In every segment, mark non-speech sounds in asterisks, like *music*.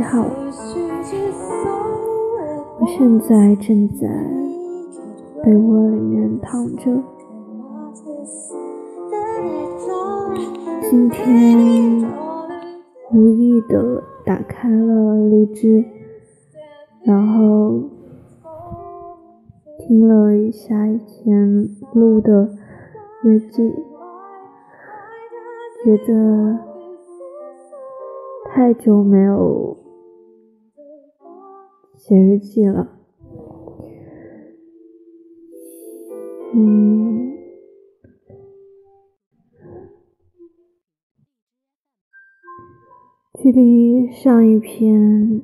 七号，我现在正在被窝里面躺着。今天无意的打开了荔枝，然后听了一下以前录的日记，觉得太久没有写日记了，嗯。距离上一篇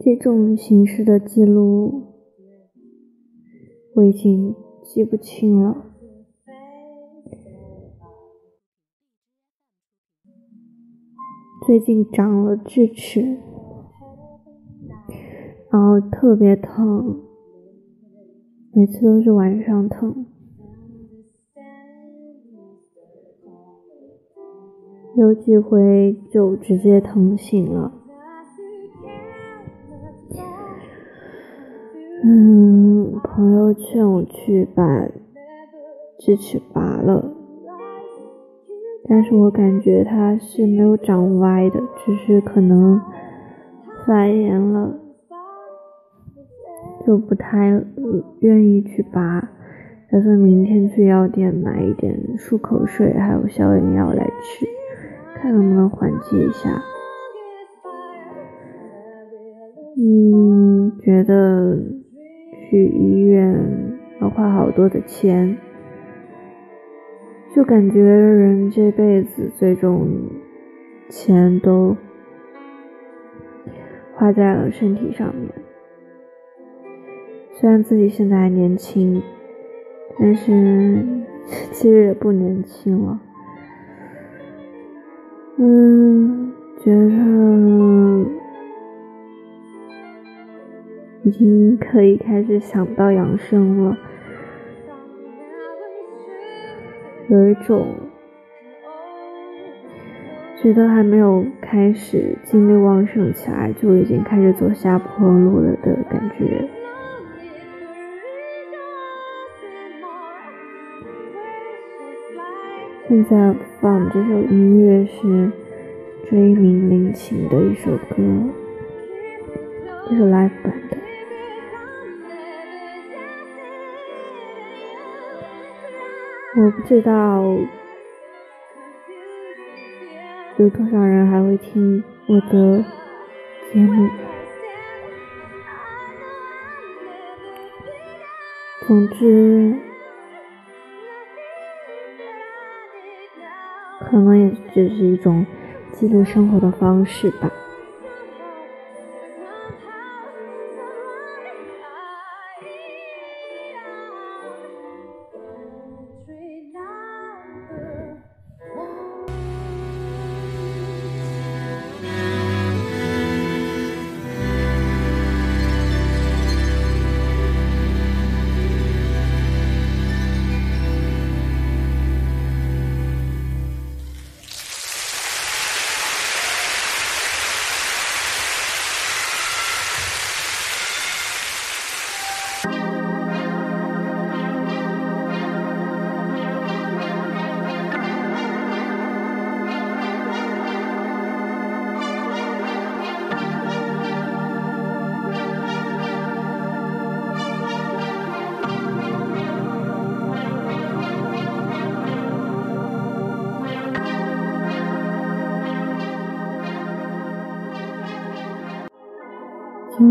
这种形式的记录，我已经记不清了。最近长了智齿，然后特别疼，每次都是晚上疼。有几回就直接疼醒了。嗯，朋友劝我去把智齿拔了，但是我感觉它是没有长歪的，只是可能发炎了，就不太愿意去拔。打算明天去药店买一点漱口水，还有消炎药来吃。看能不能缓解一下。嗯，觉得去医院要花好多的钱，就感觉人这辈子最终钱都花在了身体上面。虽然自己现在还年轻，但是 *laughs* 其实也不年轻了。嗯，觉得已经可以开始想到养生了，有一种觉得还没有开始精力旺盛起来，就已经开始走下坡路了的感觉。现在放这首音乐是追名林檎的一首歌，这是 live 版的。我不知道有多少人还会听我的节目。总之。可能也只是一种记录生活的方式吧。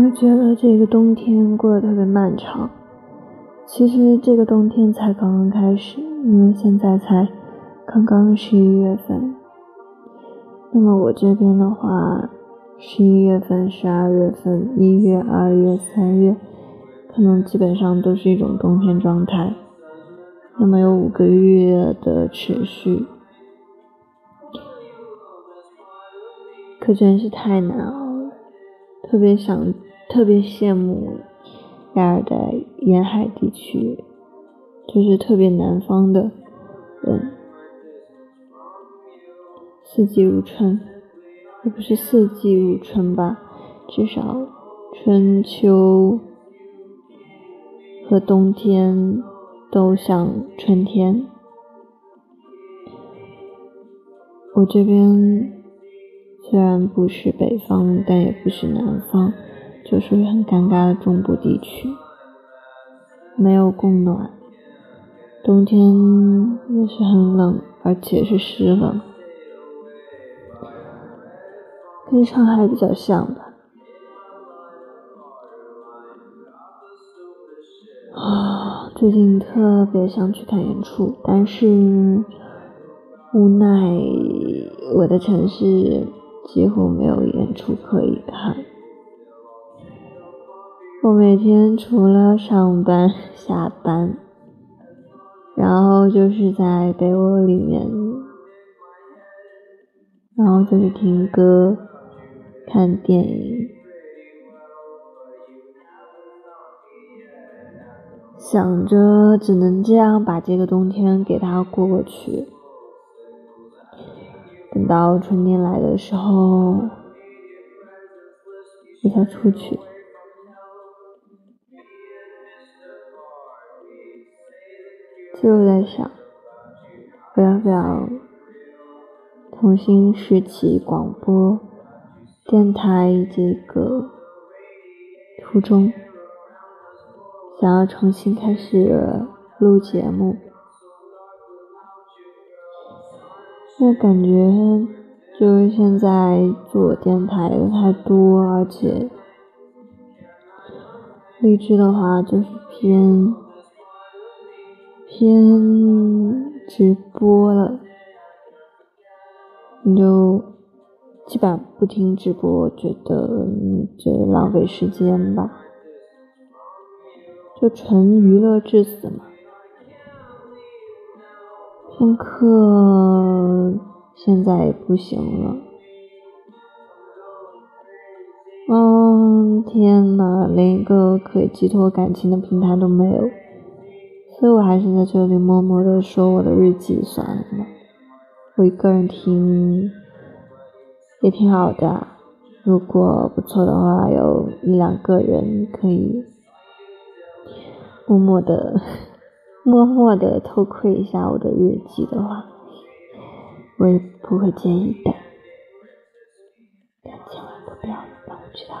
我觉得这个冬天过得特别漫长，其实这个冬天才刚刚开始，因为现在才刚刚十一月份。那么我这边的话，十一月份、十二月份、一月、二月、三月，可能基本上都是一种冬天状态。那么有五个月的持续，可真是太难熬了。特别想，特别羡慕亚热带沿海地区，就是特别南方的人，四季如春，也不是四季如春吧，至少春秋和冬天都像春天。我这边。虽然不是北方，但也不是南方，就属于很尴尬的中部地区，没有供暖，冬天也是很冷，而且是湿冷，跟上海比较像吧。啊，最近特别想去看演出，但是无奈我的城市。几乎没有演出可以看。我每天除了上班、下班，然后就是在被窝里面，然后就是听歌、看电影，想着只能这样把这个冬天给它过过去。等到春天来的时候，我再出去。就在想，我要不要重新拾起广播电台这个初衷，想要重新开始录节目。我感觉就是现在做电台的太多，而且励志的话就是偏偏直播了，你就基本不听直播，觉得你就浪费时间吧，就纯娱乐至死嘛。上课现在也不行了，嗯，天呐，连一个可以寄托感情的平台都没有，所以我还是在这里默默的说我的日记算了，我一个人听也挺好的，如果不错的话，有一两个人可以默默的。默默的偷窥一下我的日记的话，我也不会介意的。但千万不要让我知道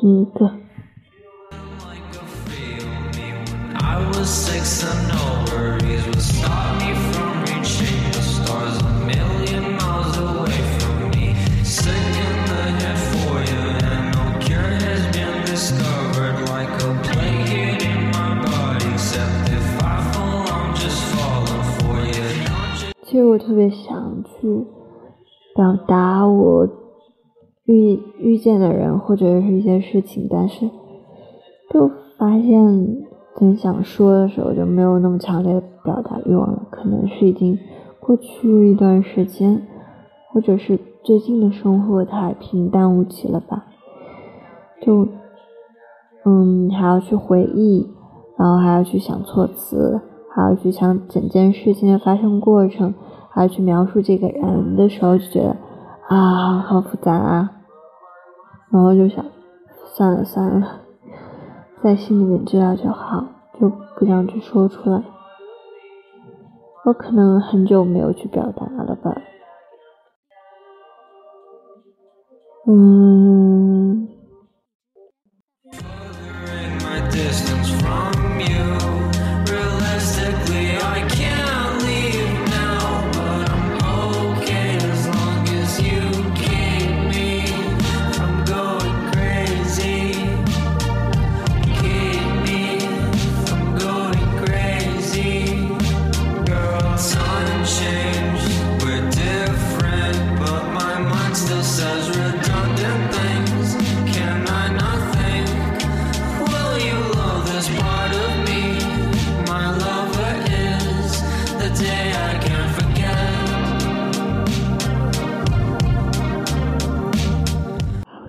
听歌，听歌，听歌。其实我特别想去表达我遇遇见的人或者是一些事情，但是就发现真想说的时候就没有那么强烈的表达欲望了。可能是已经过去一段时间，或者是最近的生活太平淡无奇了吧？就嗯，还要去回忆，然后还要去想措辞。还要去想整件事情的发生过程，还要去描述这个人的时候，就觉得啊，好复杂啊。然后就想，算了算了，在心里面知道就好，就不想去说出来。我可能很久没有去表达了吧。嗯。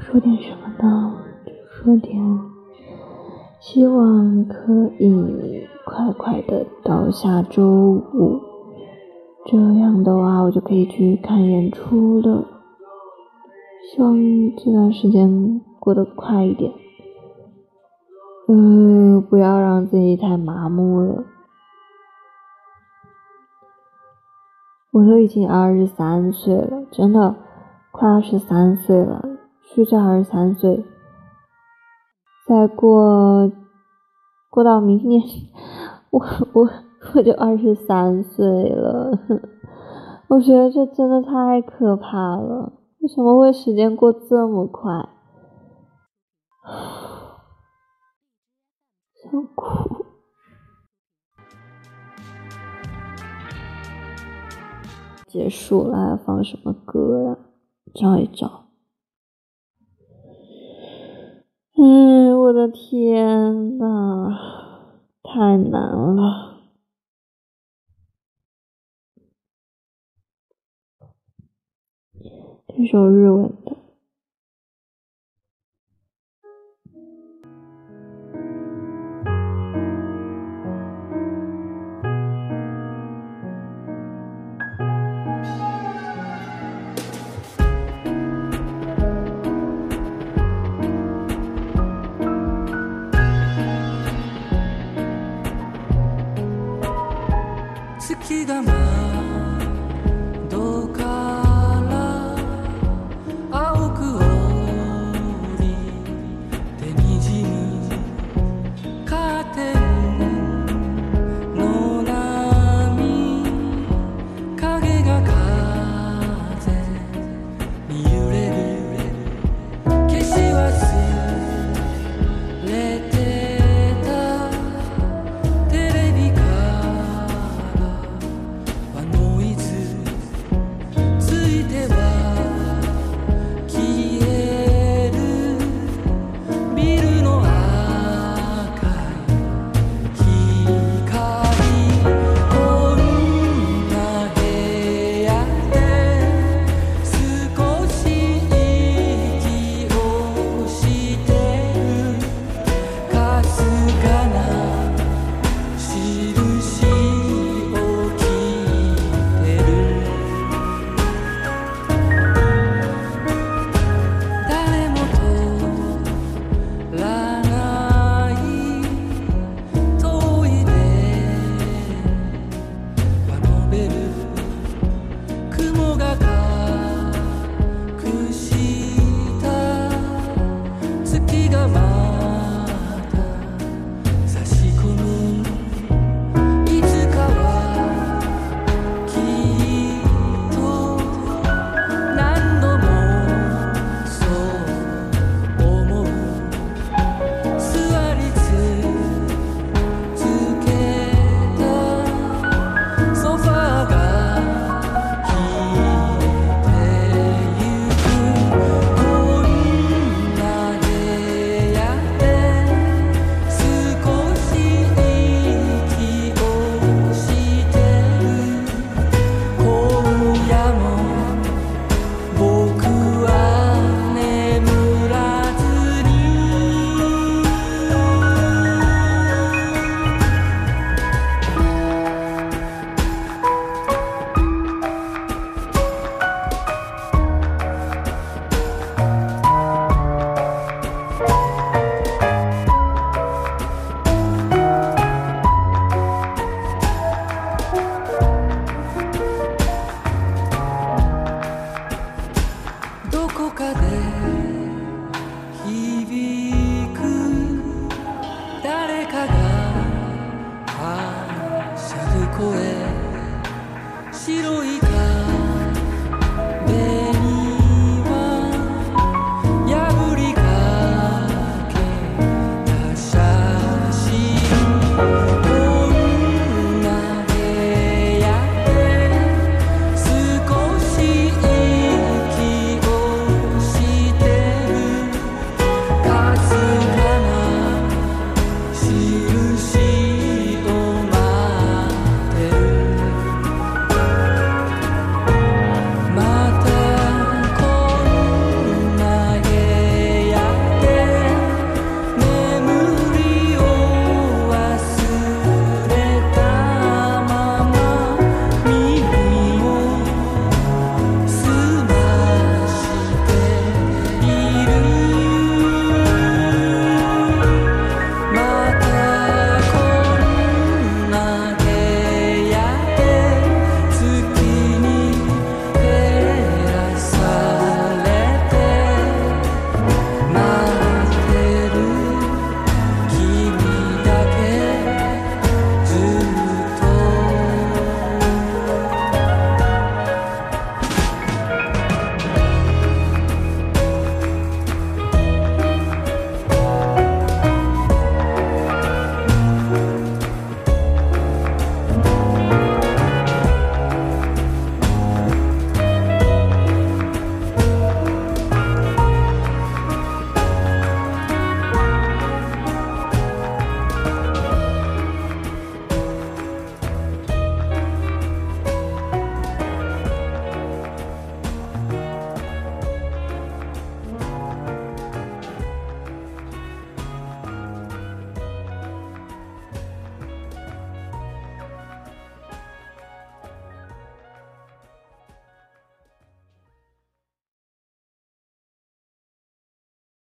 说点什么呢？就说点，希望可以快快的到下周五，这样的话我就可以去看演出了。希望这段时间过得快一点，嗯，不要让自己太麻木了。我都已经二十三岁了，真的快二十三岁了，虚岁二十三岁，再过过到明年，我我我就二十三岁了，*laughs* 我觉得这真的太可怕了。为什么会时间过这么快？想哭。结束了，还放什么歌呀？找一找。嗯，我的天呐，太难了。这首日文的。 스키가 막